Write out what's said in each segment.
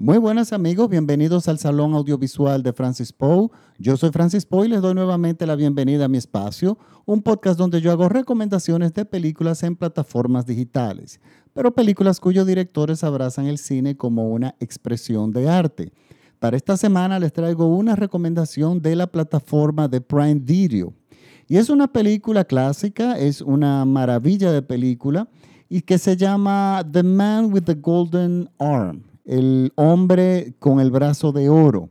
Muy buenas amigos, bienvenidos al Salón Audiovisual de Francis Poe. Yo soy Francis Poe y les doy nuevamente la bienvenida a mi espacio, un podcast donde yo hago recomendaciones de películas en plataformas digitales, pero películas cuyos directores abrazan el cine como una expresión de arte. Para esta semana les traigo una recomendación de la plataforma de Prime Video. Y es una película clásica, es una maravilla de película y que se llama The Man with the Golden Arm el hombre con el brazo de oro.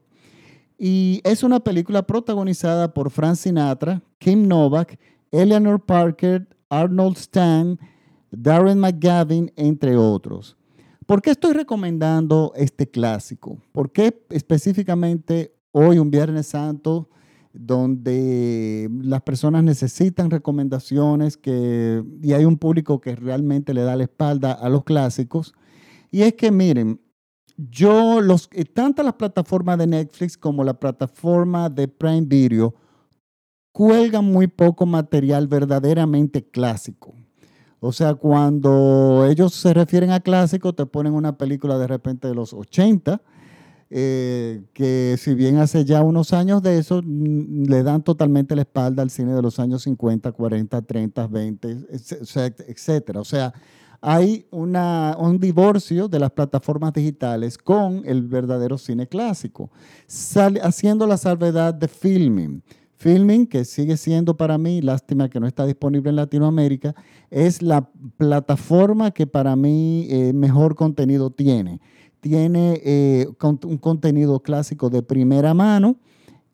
Y es una película protagonizada por Frank Sinatra, Kim Novak, Eleanor Parker, Arnold Stan, Darren McGavin, entre otros. ¿Por qué estoy recomendando este clásico? ¿Por qué específicamente hoy, un Viernes Santo, donde las personas necesitan recomendaciones que, y hay un público que realmente le da la espalda a los clásicos? Y es que miren, yo, los, eh, tanto las plataformas de Netflix como la plataforma de Prime Video cuelgan muy poco material verdaderamente clásico. O sea, cuando ellos se refieren a clásico, te ponen una película de repente de los 80, eh, que si bien hace ya unos años de eso, mm, le dan totalmente la espalda al cine de los años 50, 40, 30, 20, etcétera. O sea, hay un divorcio de las plataformas digitales con el verdadero cine clásico, haciendo la salvedad de filming. Filming, que sigue siendo para mí, lástima que no está disponible en Latinoamérica, es la plataforma que para mí eh, mejor contenido tiene. Tiene eh, un contenido clásico de primera mano,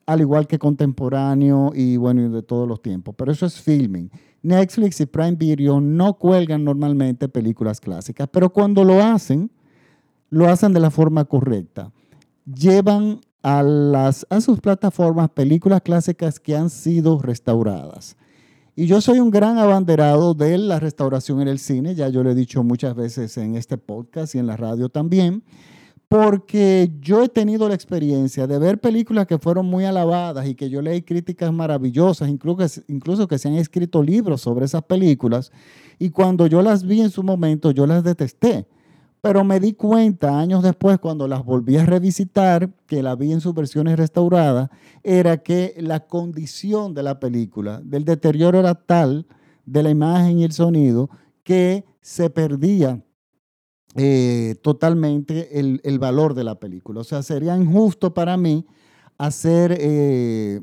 al igual que contemporáneo y bueno, de todos los tiempos. Pero eso es filming. Netflix y Prime Video no cuelgan normalmente películas clásicas, pero cuando lo hacen, lo hacen de la forma correcta. Llevan a, las, a sus plataformas películas clásicas que han sido restauradas. Y yo soy un gran abanderado de la restauración en el cine, ya yo lo he dicho muchas veces en este podcast y en la radio también porque yo he tenido la experiencia de ver películas que fueron muy alabadas y que yo leí críticas maravillosas, incluso, incluso que se han escrito libros sobre esas películas, y cuando yo las vi en su momento, yo las detesté. Pero me di cuenta años después, cuando las volví a revisitar, que la vi en sus versiones restauradas, era que la condición de la película, del deterioro era tal de la imagen y el sonido, que se perdía eh, totalmente el, valor de la película. O sea, sería injusto para mí hacer eh,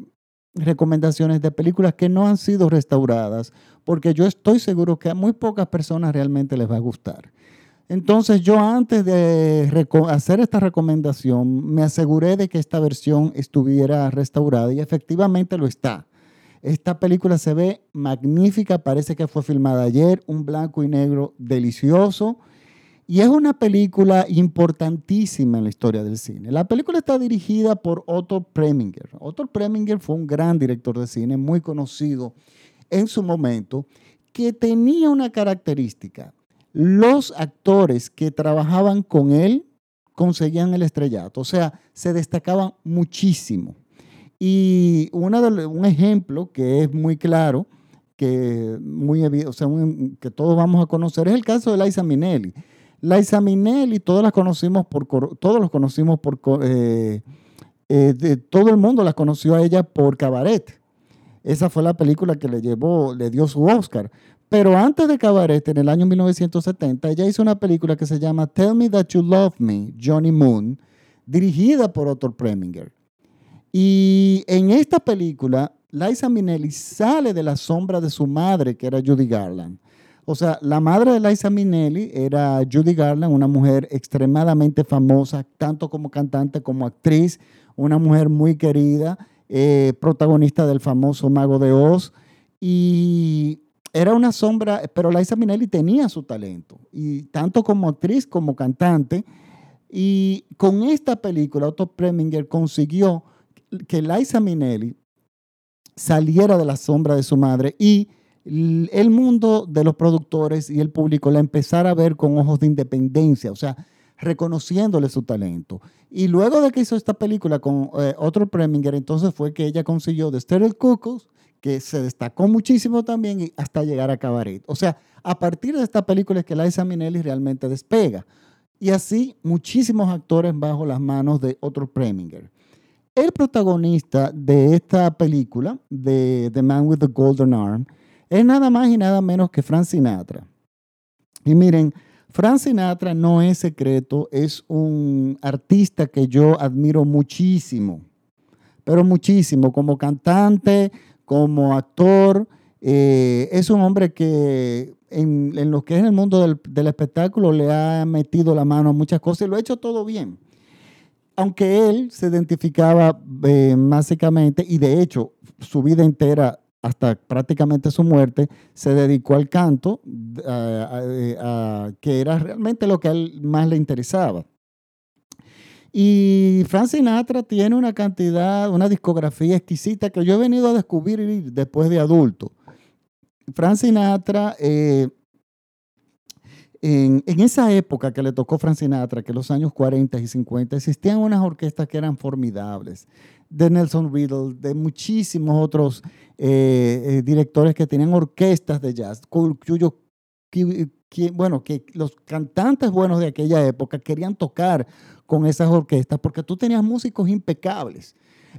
recomendaciones de películas que no han sido restauradas, porque yo estoy seguro que a muy pocas personas realmente les va a gustar. Entonces yo antes de hacer esta recomendación me aseguré de que esta versión estuviera restaurada y efectivamente lo está. Esta película se ve magnífica, parece que fue filmada ayer, un blanco y negro delicioso y es una película importantísima en la historia del cine. La película está dirigida por Otto Preminger. Otto Preminger fue un gran director de cine, muy conocido en su momento, que tenía una característica. Los actores que trabajaban con él conseguían el estrellato, o sea, se destacaban muchísimo. Y una un ejemplo que es muy claro, que, muy, o sea, que todos vamos a conocer, es el caso de Liza Minnelli. Liza Minnelli, todos las conocimos por, todos los conocimos por, eh, eh, de, todo el mundo la conoció a ella por Cabaret. Esa fue la película que le llevó, le dio su Oscar. Pero antes de Cabaret, en el año 1970, ella hizo una película que se llama Tell Me That You Love Me, Johnny Moon, dirigida por Otto Preminger. Y en esta película, Liza Minnelli sale de la sombra de su madre, que era Judy Garland. O sea, la madre de Liza Minnelli era Judy Garland, una mujer extremadamente famosa, tanto como cantante como actriz, una mujer muy querida, eh, protagonista del famoso Mago de Oz. Y era una sombra, pero Liza Minnelli tenía su talento, y tanto como actriz como cantante. Y con esta película, Otto Preminger consiguió que Liza Minnelli saliera de la sombra de su madre y el mundo de los productores y el público la empezara a ver con ojos de independencia, o sea, reconociéndole su talento. Y luego de que hizo esta película con eh, otro Preminger, entonces fue que ella consiguió The Stereo Cuckoos, que se destacó muchísimo también hasta llegar a Cabaret. O sea, a partir de esta película es que Liza Minnelli realmente despega. y así muchísimos actores bajo las manos de otro Preminger. El protagonista de esta película, de The Man with the Golden Arm, es nada más y nada menos que Frank Sinatra. Y miren, Frank Sinatra no es secreto, es un artista que yo admiro muchísimo, pero muchísimo, como cantante, como actor. Eh, es un hombre que en, lo que es el mundo del, espectáculo le ha metido la mano a muchas cosas y lo ha hecho todo bien. Aunque él se identificaba eh, básicamente, y de hecho su vida entera hasta prácticamente su muerte, se dedicó al canto, que era realmente lo que a él más le interesaba. Y Frank Sinatra tiene una cantidad, una discografía exquisita que yo he venido a descubrir después de adulto. Frank Sinatra, eh, en, esa época que le tocó Frank Sinatra, que los años 40 y 50, existían unas orquestas que eran formidables de Nelson Riddle, de muchísimos otros eh, eh, directores que tenían orquestas de jazz, cuyo, bueno, que los cantantes buenos de aquella época querían tocar con esas orquestas porque tú tenías músicos impecables.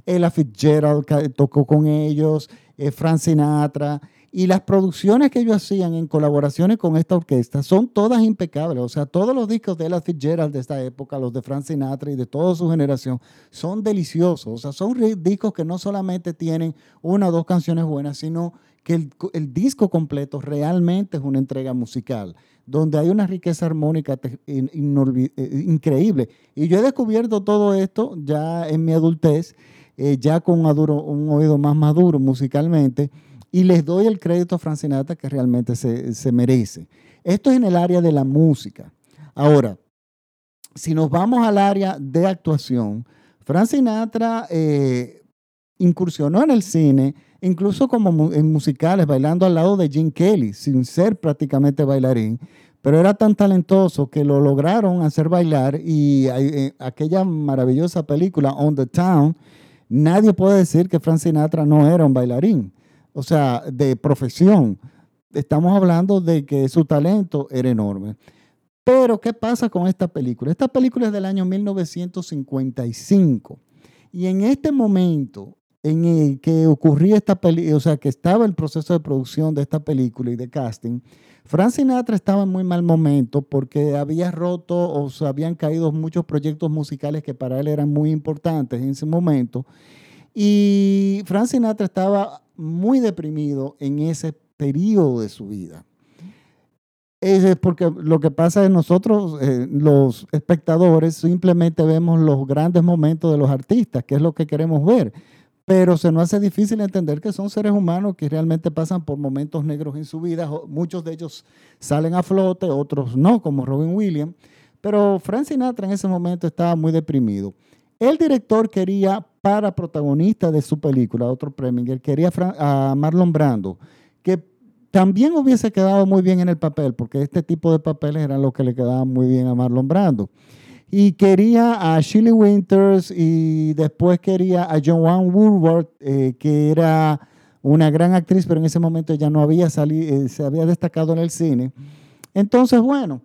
Ella Fitzgerald tocó con ellos, eh, Frank Sinatra, y las producciones que ellos hacían en colaboraciones con esta orquesta son todas impecables. O sea, todos los discos de Ella Fitzgerald de esta época, los de Frank Sinatra y de toda su generación, son deliciosos. O sea, son discos que no solamente tienen una o dos canciones buenas, sino que el, disco completo realmente es una entrega musical, donde hay una riqueza armónica eh, increíble. Y yo he descubierto todo esto ya en mi adultez, eh, ya con un oído más maduro musicalmente y les doy el crédito a Francinata que realmente se, merece. Esto es en el área de la música. Ahora, si nos vamos al área de actuación, Francinatra eh, incursionó en el cine, incluso como en musicales, bailando al lado de Jim Kelly, sin ser prácticamente bailarín, pero era tan talentoso que lo lograron hacer bailar y eh, aquella maravillosa película On the Town, nadie puede decir que Frank Sinatra no era un bailarín o sea, de profesión. Estamos hablando de que su talento era enorme. Pero, ¿qué pasa con esta película? Esta película es del año 1955. Y en este momento en el que ocurría esta película, o sea, que estaba el proceso de producción de esta película y de casting, Frank Sinatra estaba en muy mal momento porque había roto o se habían caído muchos proyectos musicales que para él eran muy importantes en ese momento. Y Frank Sinatra estaba muy deprimido en ese periodo de su vida. Es porque lo que pasa es nosotros, eh, los espectadores, simplemente vemos los grandes momentos de los artistas, que es lo que queremos ver. Pero se nos hace difícil entender que son seres humanos que realmente pasan por momentos negros en su vida. Muchos de ellos salen a flote, otros no, como Robin Williams. Pero Frank Sinatra en ese momento estaba muy deprimido. El director quería para protagonista de su película, otro Preminger, quería a Marlon Brando, que también hubiese quedado muy bien en el papel, porque este tipo de papeles eran los que le quedaban muy bien a Marlon Brando. Y quería a Shirley Winters y después quería a Joanne Woodward, eh, que era una gran actriz, pero en ese momento ya no había salido, eh, se había destacado en el cine. Entonces, bueno,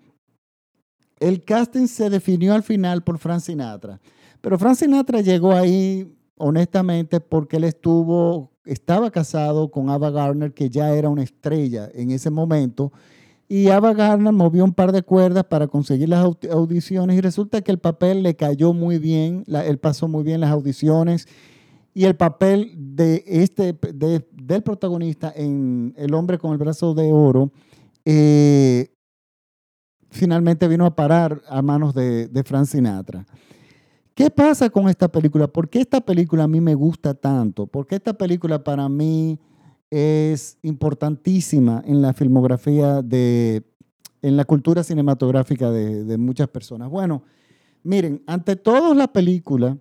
el casting se definió al final por Frank Sinatra. Pero Frank Sinatra llegó ahí honestamente porque él estuvo, estaba casado con Ava Gardner, que ya era una estrella en ese momento, y Ava Gardner movió un par de cuerdas para conseguir las audiciones y resulta que el papel le cayó muy bien, él pasó muy bien las audiciones y el papel de este, del protagonista en El hombre con el brazo de oro eh, finalmente vino a parar a manos de, de Frank Sinatra. ¿Qué pasa con esta película? ¿Por qué esta película a mí me gusta tanto? ¿Por qué esta película para mí es importantísima en la filmografía de, en la cultura cinematográfica de, de muchas personas? Bueno, miren, ante todo la película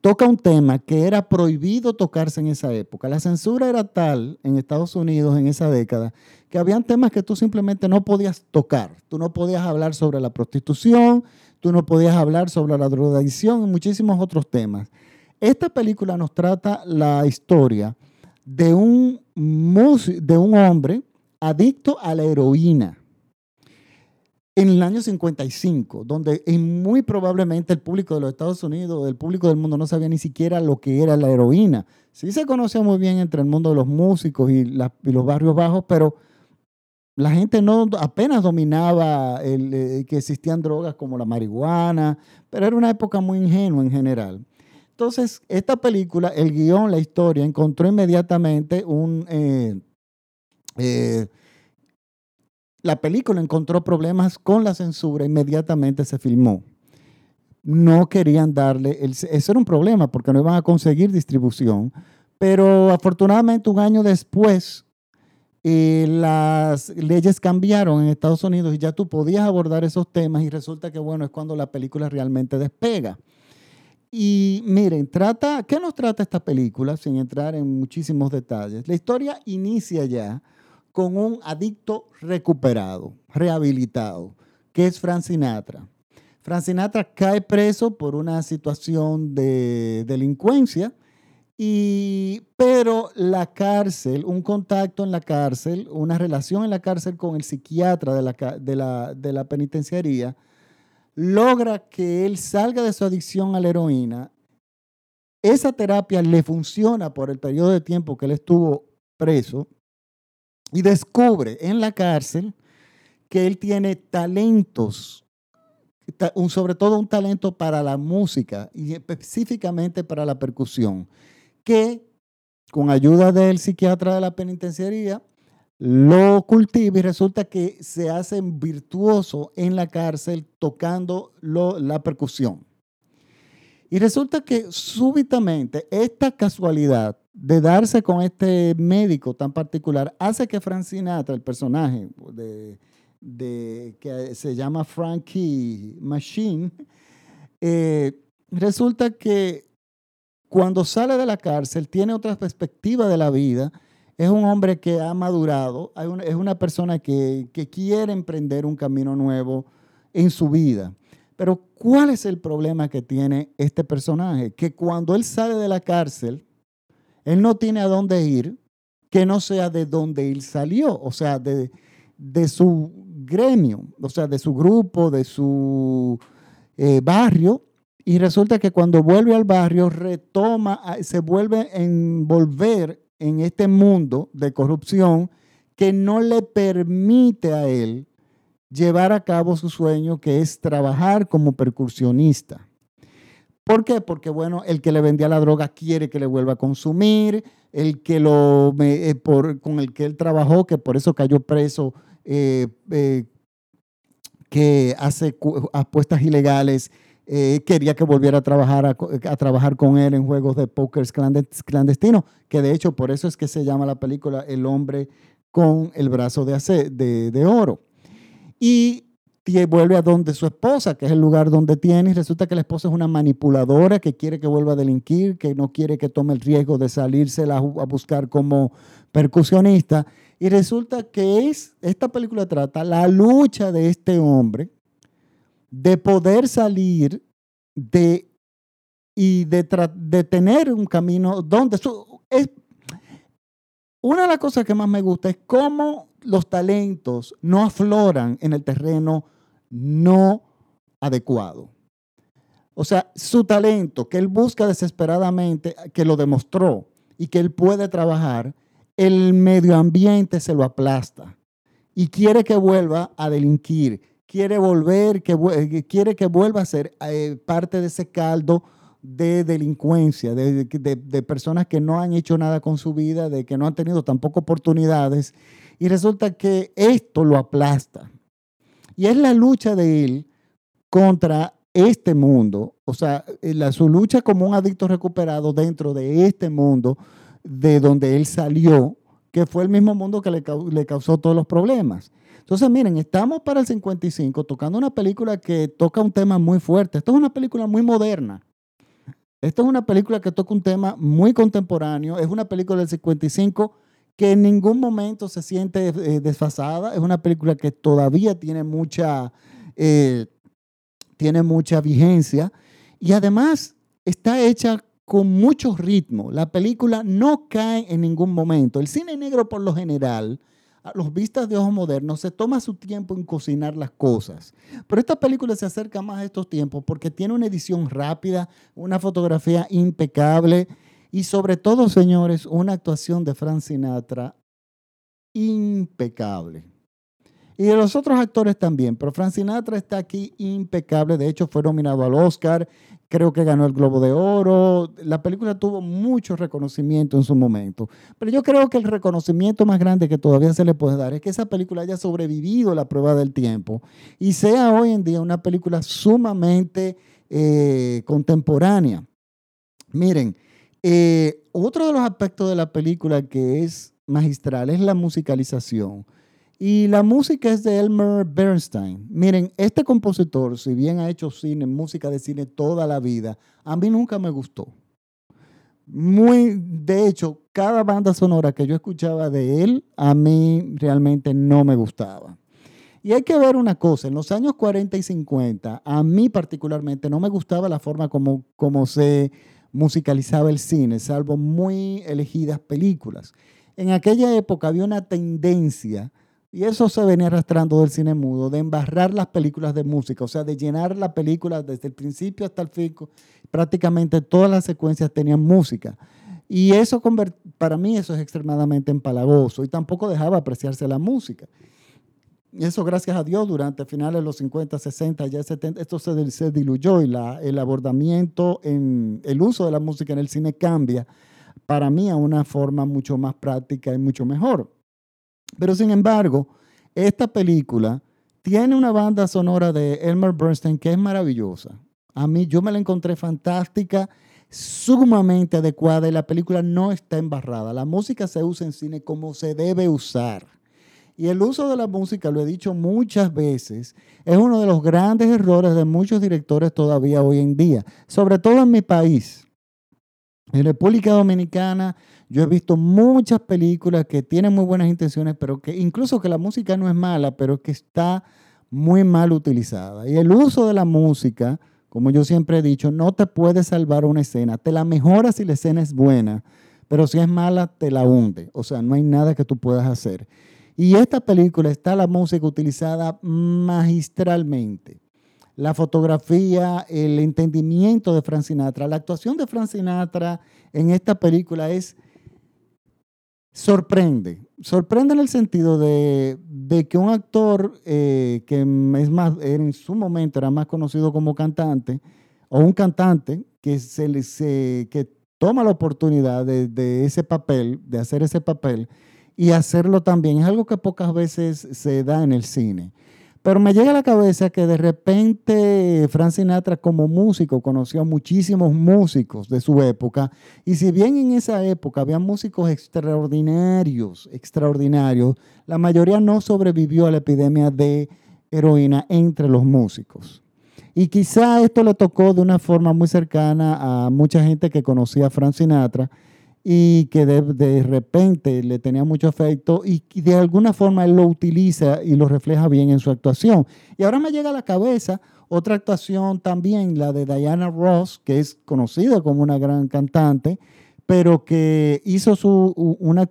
toca un tema que era prohibido tocarse en esa época. La censura era tal en Estados Unidos en esa década que habían temas que tú simplemente no podías tocar. Tú no podías hablar sobre la prostitución, tú no podías hablar sobre la drogadicción y muchísimos otros temas. Esta película nos trata la historia de un, de un hombre adicto a la heroína. en el año 55, donde muy probablemente el público de los Estados Unidos, el público del mundo no sabía ni siquiera lo que era la heroína. Sí se conocía muy bien entre el mundo de los músicos y, los barrios bajos, pero la gente no apenas dominaba eh, que existían drogas como la marihuana, pero era una época muy ingenua en general. Entonces, esta película, el guion, la historia, encontró inmediatamente un... Eh, eh, la película encontró problemas con la censura, inmediatamente se filmó. No querían darle, el, eso era un problema porque no iban a conseguir distribución, pero afortunadamente un año después eh, las leyes cambiaron en Estados Unidos y ya tú podías abordar esos temas y resulta que bueno, es cuando la película realmente despega. Y miren, trata, ¿qué nos trata esta película? Sin entrar en muchísimos detalles. La historia inicia ya con un adicto recuperado, rehabilitado, que es Frank Sinatra. Frank Sinatra cae preso por una situación de delincuencia, y, pero la cárcel, un contacto en la cárcel, una relación en la cárcel con el psiquiatra de la, de la, de la penitenciaría, logra que él salga de su adicción a la heroína. Esa terapia le funciona por el periodo de tiempo que él estuvo preso y descubre en la cárcel que él tiene talentos, sobre todo un talento para la música y específicamente para la percusión, que con ayuda del psiquiatra de la penitenciaría lo cultiva y resulta que se hace virtuoso en la cárcel tocando la percusión. Y resulta que súbitamente esta casualidad de darse con este médico tan particular hace que Frank el personaje de, que se llama Frankie Machine, eh, resulta que cuando sale de la cárcel tiene otra perspectiva de la vida, es un hombre que ha madurado, es una persona que, que quiere emprender un camino nuevo en su vida. Pero ¿cuál es el problema que tiene este personaje? Que cuando él sale de la cárcel, él no tiene a dónde ir que no sea de donde él salió, o sea, de, su gremio, o sea, de su grupo, de su eh, barrio. Y resulta que cuando vuelve al barrio, retoma, se vuelve a envolver en este mundo de corrupción que no le permite a él llevar a cabo su sueño, que es trabajar como percusionista. ¿Por qué? Porque, bueno, el que le vendía la droga quiere que le vuelva a consumir, el que lo, eh, con el que él trabajó, que por eso cayó preso, eh, eh, que hace apuestas ilegales, quería que volviera a trabajar, a, trabajar con él en juegos de póker clandestinos, que de hecho por eso es que se llama la película El hombre con el brazo de, oro y vuelve a donde su esposa, que es el lugar donde tiene, y resulta que la esposa es una manipuladora que quiere que vuelva a delinquir, que no quiere que tome el riesgo de salirse a buscar como percusionista. Y resulta que es, esta película trata la lucha de este hombre de poder salir de y de, tener un camino donde es, una de las cosas que más me gusta es cómo los talentos no afloran en el terreno no adecuado. O sea, su talento que él busca desesperadamente, que lo demostró y que él puede trabajar, el medio ambiente se lo aplasta y quiere que vuelva a delinquir, quiere volver, que, quiere que vuelva a ser eh, parte de ese caldo de delincuencia, de, de, personas que no han hecho nada con su vida, de que no han tenido tampoco oportunidades y resulta que esto lo aplasta. Y es la lucha de él contra este mundo, o sea, eh, la, su lucha como un adicto recuperado dentro de este mundo de donde él salió, que fue el mismo mundo que le, le causó todos los problemas. Entonces, miren, estamos para el 55 tocando una película que toca un tema muy fuerte. Esto es una película muy moderna. Esto es una película que toca un tema muy contemporáneo. Es una película del 55 que en ningún momento se siente eh, desfasada. Es una película que todavía tiene mucha, eh, tiene mucha vigencia y además está hecha con mucho ritmo. La película no cae en ningún momento. El cine negro por lo general a los vistas de ojos modernos, se toma su tiempo en cocinar las cosas. Pero esta película se acerca más a estos tiempos porque tiene una edición rápida, una fotografía impecable y sobre todo, señores, una actuación de Frank Sinatra impecable. Y de los otros actores también, pero Frank Sinatra está aquí impecable. De hecho, fue nominado al Oscar, creo que ganó el Globo de Oro. La película tuvo mucho reconocimiento en su momento. Pero yo creo que el reconocimiento más grande que todavía se le puede dar es que esa película haya sobrevivido la prueba del tiempo y sea hoy en día una película sumamente eh, contemporánea. Miren, eh, otro de los aspectos de la película que es magistral es la musicalización. Y la música es de Elmer Bernstein. Miren, este compositor, si bien ha hecho cine, música de cine toda la vida, a mí nunca me gustó. Muy, de hecho, cada banda sonora que yo escuchaba de él, a mí realmente no me gustaba. Y hay que ver una cosa, en los años 40 y 50, a mí particularmente no me gustaba la forma como, como se musicalizaba el cine, salvo muy elegidas películas. En aquella época había una tendencia y eso se venía arrastrando del cine mudo, de embarrar las películas de música, o sea, de llenar la película desde el principio hasta el fin. Prácticamente todas las secuencias tenían música. Y eso, para mí, eso es extremadamente empalagoso. Y tampoco dejaba apreciarse la música. Y eso, gracias a Dios, durante finales de los 50, 60, ya 70, esto se, se diluyó y el abordamiento, en, el uso de la música en el cine cambia, para mí, a una forma mucho más práctica y mucho mejor. Pero sin embargo, esta película tiene una banda sonora de Elmer Bernstein que es maravillosa. A mí yo me la encontré fantástica, sumamente adecuada y la película no está embarrada. La música se usa en cine como se debe usar. Y el uso de la música, lo he dicho muchas veces, es uno de los grandes errores de muchos directores todavía hoy en día, sobre todo en mi país. En República Dominicana yo he visto muchas películas que tienen muy buenas intenciones, pero que incluso que la música no es mala, pero que está muy mal utilizada. Y el uso de la música, como yo siempre he dicho, no te puede salvar una escena. Te la mejora si la escena es buena, pero si es mala, te la hunde. O sea, no hay nada que tú puedas hacer. Y esta película está la música utilizada magistralmente. La fotografía, el entendimiento de Frank Sinatra, la actuación de Frank Sinatra en esta película es sorprende. Sorprende en el sentido de, que un actor eh, que es más, en su momento era más conocido como cantante, o un cantante que, se, que toma la oportunidad de, ese papel, de hacer ese papel, y hacerlo también, es algo que pocas veces se da en el cine. Pero me llega a la cabeza que de repente Frank Sinatra como músico conoció a muchísimos músicos de su época y si bien en esa época había músicos extraordinarios, extraordinarios, la mayoría no sobrevivió a la epidemia de heroína entre los músicos. Y quizá esto le tocó de una forma muy cercana a mucha gente que conocía a Frank Sinatra y que de, repente le tenía mucho afecto y, de alguna forma él lo utiliza y lo refleja bien en su actuación. Y ahora me llega a la cabeza otra actuación también, la de Diana Ross, que es conocida como una gran cantante, pero que hizo su, una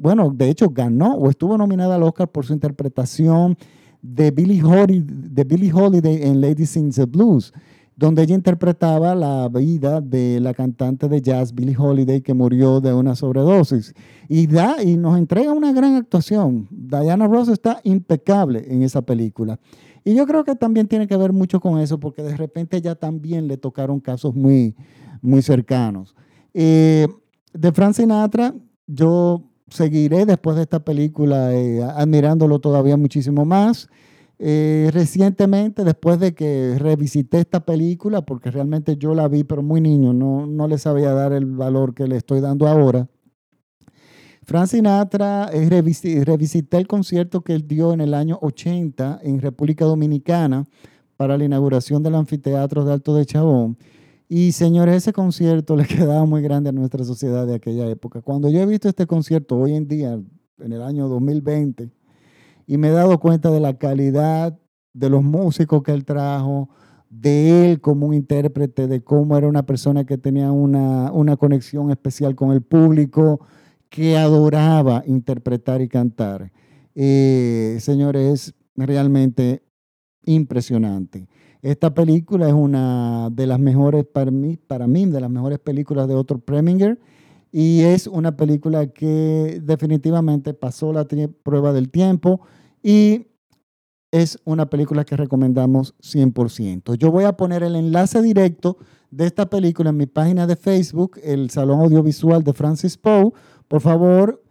bueno, de hecho ganó o estuvo nominada al Oscar por su interpretación de Billie Holiday, de Billie Holiday en Lady Sings the Blues donde ella interpretaba la vida de la cantante de jazz Billie Holiday que murió de una sobredosis. Y, da, y nos entrega una gran actuación. Diana Ross está impecable en esa película. Y yo creo que también tiene que ver mucho con eso, porque de repente ya también le tocaron casos muy, muy cercanos. Eh, de Frank Sinatra, yo seguiré después de esta película eh, admirándolo todavía muchísimo más. Eh, recientemente, después de que revisité esta película, porque realmente yo la vi, pero muy niño, no, no le sabía dar el valor que le estoy dando ahora. Frank Sinatra, eh, revisité, el concierto que él dio en el año 80 en República Dominicana para la inauguración del anfiteatro de Alto de Chabón. Y señores, ese concierto le quedaba muy grande a nuestra sociedad de aquella época. Cuando yo he visto este concierto hoy en día, en el año 2020, y me he dado cuenta de la calidad de los músicos que él trajo, de él como un intérprete, de cómo era una persona que tenía una, una conexión especial con el público, que adoraba interpretar y cantar. eh, señores, es realmente impresionante. Esta película es una de las mejores, para mí, para mí de las mejores películas de Otto Preminger y es una película que definitivamente pasó la prueba del tiempo y es una película que recomendamos 100%. Yo voy a poner el enlace directo de esta película en mi página de Facebook, el Salón Audiovisual de Francis Poe. Por favor,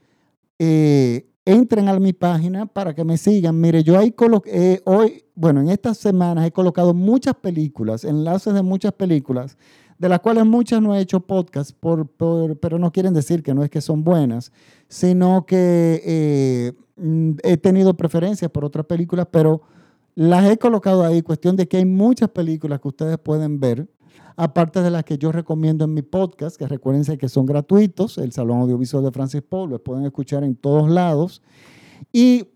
eh, entren a mi página para que me sigan. Mire, yo coloqué, hoy, bueno, en estas semanas he colocado muchas películas, enlaces de muchas películas, de las cuales muchas no he hecho podcast, por, pero no quieren decir que no es que son buenas, sino que eh, mm, he tenido preferencias por otras películas, pero las he colocado ahí, cuestión de que hay muchas películas que ustedes pueden ver aparte de las que yo recomiendo en mi podcast, que recuérdense que son gratuitos, el Salón Audiovisual de Francis Paul, los pueden escuchar en todos lados. Y,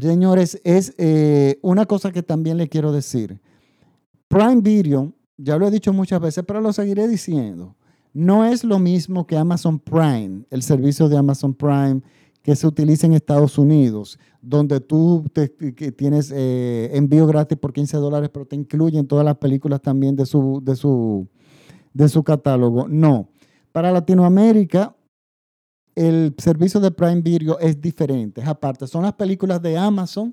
señores, es eh, una cosa que también les quiero decir. Prime Video, ya lo he dicho muchas veces, pero lo seguiré diciendo, no es lo mismo que Amazon Prime, el servicio de Amazon Prime que se utiliza en Estados Unidos, donde tú tienes eh, envío gratis por 15 dólares, pero te incluyen todas las películas también de su, de su, de su catálogo. No. Para Latinoamérica, el servicio de Prime Video es diferente. Es aparte, son las películas de Amazon,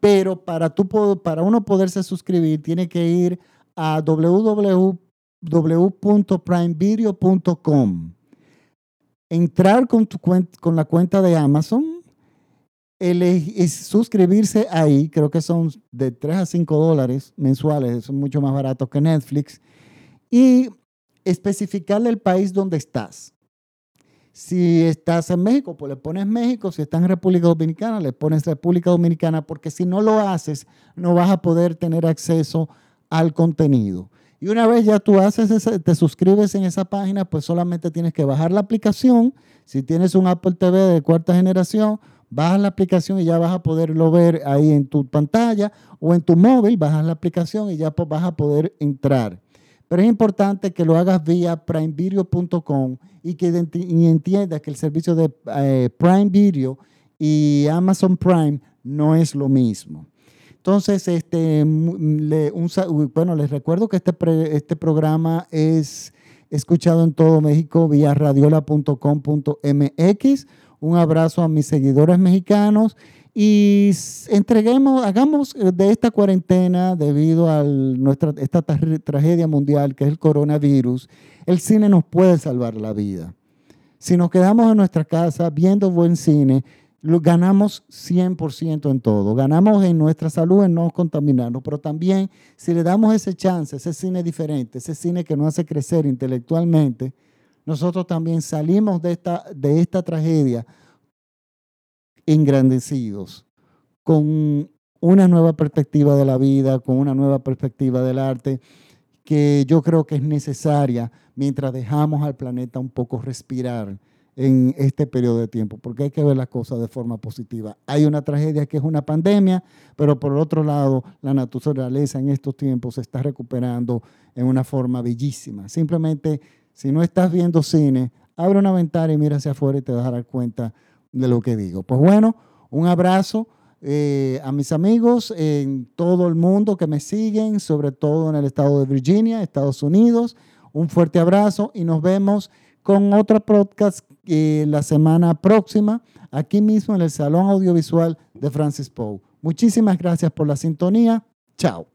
pero para, tú, para uno poderse suscribir, tiene que ir a www.primevideo.com entrar con, tu con la cuenta de Amazon, suscribirse ahí, creo que son de 3 a 5 dólares mensuales, son mucho más baratos que Netflix, y especificarle el país donde estás. Si estás en México, pues le pones México. Si estás en República Dominicana, le pones República Dominicana, porque si no lo haces, no vas a poder tener acceso al contenido. Y una vez ya tú haces te suscribes en esa página, pues solamente tienes que bajar la aplicación. Si tienes un Apple TV de cuarta generación, bajas la aplicación y ya vas a poderlo ver ahí en tu pantalla o en tu móvil, bajas la aplicación y ya pues vas a poder entrar. Pero es importante que lo hagas vía primevideo.com y que entiendas que el servicio de eh, Prime Video y Amazon Prime no es lo mismo. Entonces, este, bueno, les recuerdo que este, este programa es escuchado en todo México vía radiola.com.mx. Un abrazo a mis seguidores mexicanos y entreguemos, hagamos de esta cuarentena debido a nuestra, esta tragedia mundial que es el coronavirus, el cine nos puede salvar la vida. Si nos quedamos en nuestra casa viendo buen cine, ganamos 100% en todo. Ganamos en nuestra salud, en no contaminarnos, pero también si le damos ese chance, ese cine diferente, ese cine que nos hace crecer intelectualmente, nosotros también salimos de esta, de esta tragedia engrandecidos, con una nueva perspectiva de la vida, con una nueva perspectiva del arte, que yo creo que es necesaria mientras dejamos al planeta un poco respirar en este periodo de tiempo, porque hay que ver las cosas de forma positiva. Hay una tragedia que es una pandemia, pero por otro lado, la naturaleza en estos tiempos se está recuperando en una forma bellísima. Simplemente, si no estás viendo cine, abre una ventana y mira hacia afuera y te vas a dar cuenta de lo que digo. Pues bueno, un abrazo. Eh, a mis amigos en todo el mundo que me siguen, sobre todo en el estado de Virginia, Estados Unidos. Un fuerte abrazo y nos vemos con otro podcast eh, la semana próxima, aquí mismo en el Salón Audiovisual de Francis Poe. Muchísimas gracias por la sintonía. Chao.